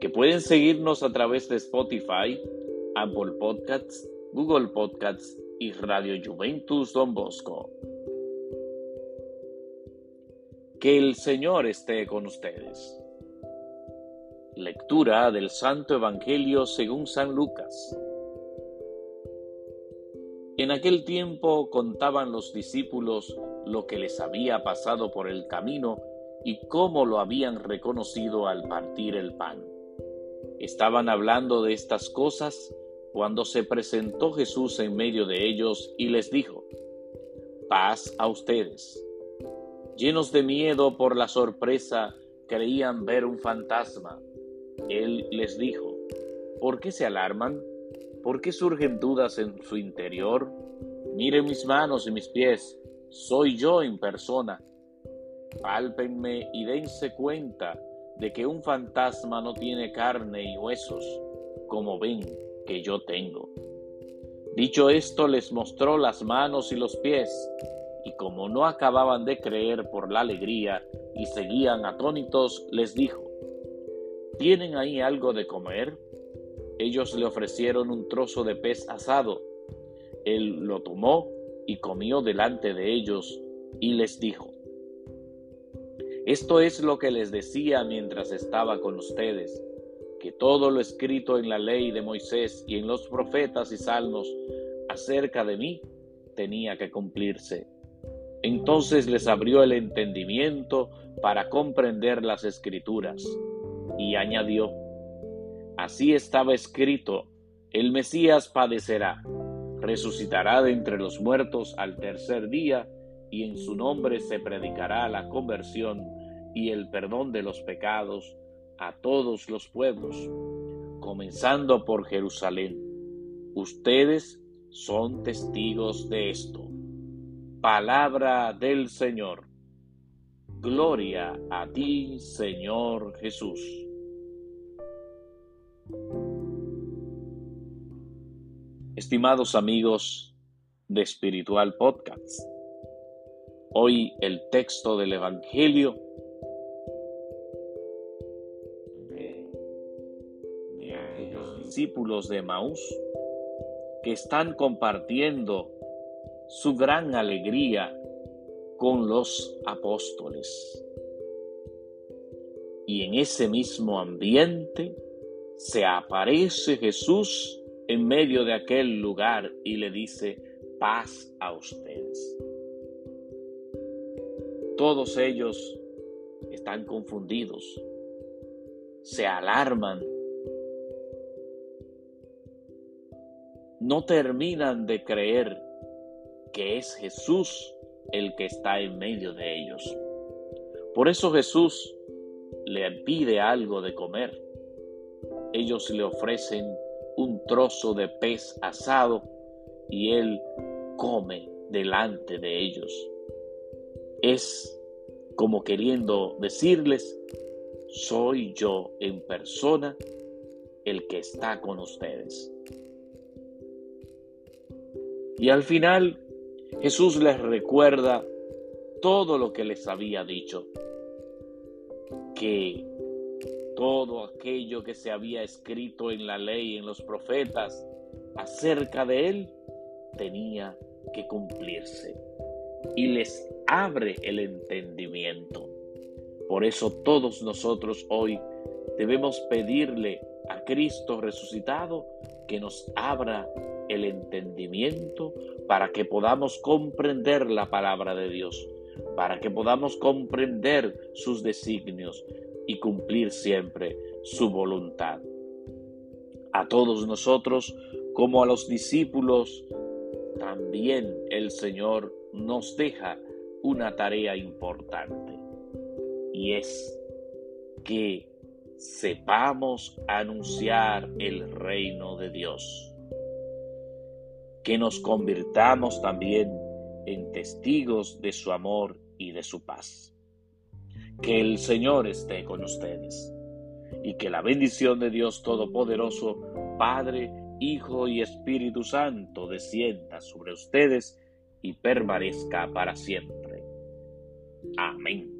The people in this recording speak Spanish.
que pueden seguirnos a través de Spotify, Apple Podcasts, Google Podcasts y Radio Juventus Don Bosco. Que el Señor esté con ustedes. Lectura del Santo Evangelio según San Lucas. En aquel tiempo contaban los discípulos lo que les había pasado por el camino y cómo lo habían reconocido al partir el pan. Estaban hablando de estas cosas cuando se presentó Jesús en medio de ellos y les dijo, paz a ustedes. Llenos de miedo por la sorpresa, creían ver un fantasma. Él les dijo, ¿por qué se alarman? ¿Por qué surgen dudas en su interior? Miren mis manos y mis pies, soy yo en persona Pálpenme y dense cuenta de que un fantasma no tiene carne y huesos, como ven que yo tengo. Dicho esto, les mostró las manos y los pies, y como no acababan de creer por la alegría y seguían atónitos, les dijo, ¿Tienen ahí algo de comer? Ellos le ofrecieron un trozo de pez asado. Él lo tomó y comió delante de ellos, y les dijo, esto es lo que les decía mientras estaba con ustedes, que todo lo escrito en la ley de Moisés y en los profetas y salmos acerca de mí tenía que cumplirse. Entonces les abrió el entendimiento para comprender las escrituras y añadió, así estaba escrito, el Mesías padecerá, resucitará de entre los muertos al tercer día, y en su nombre se predicará la conversión y el perdón de los pecados a todos los pueblos, comenzando por Jerusalén. Ustedes son testigos de esto. Palabra del Señor. Gloria a ti, Señor Jesús. Estimados amigos de Espiritual Podcast, hoy el texto del Evangelio discípulos de Maús que están compartiendo su gran alegría con los apóstoles. Y en ese mismo ambiente se aparece Jesús en medio de aquel lugar y le dice, paz a ustedes. Todos ellos están confundidos, se alarman no terminan de creer que es Jesús el que está en medio de ellos. Por eso Jesús le pide algo de comer. Ellos le ofrecen un trozo de pez asado y él come delante de ellos. Es como queriendo decirles, soy yo en persona el que está con ustedes. Y al final Jesús les recuerda todo lo que les había dicho, que todo aquello que se había escrito en la ley, en los profetas, acerca de él, tenía que cumplirse. Y les abre el entendimiento. Por eso todos nosotros hoy debemos pedirle a Cristo resucitado que nos abra el entendimiento para que podamos comprender la palabra de Dios, para que podamos comprender sus designios y cumplir siempre su voluntad. A todos nosotros, como a los discípulos, también el Señor nos deja una tarea importante y es que sepamos anunciar el reino de Dios. Que nos convirtamos también en testigos de su amor y de su paz. Que el Señor esté con ustedes y que la bendición de Dios Todopoderoso, Padre, Hijo y Espíritu Santo descienda sobre ustedes y permanezca para siempre. Amén.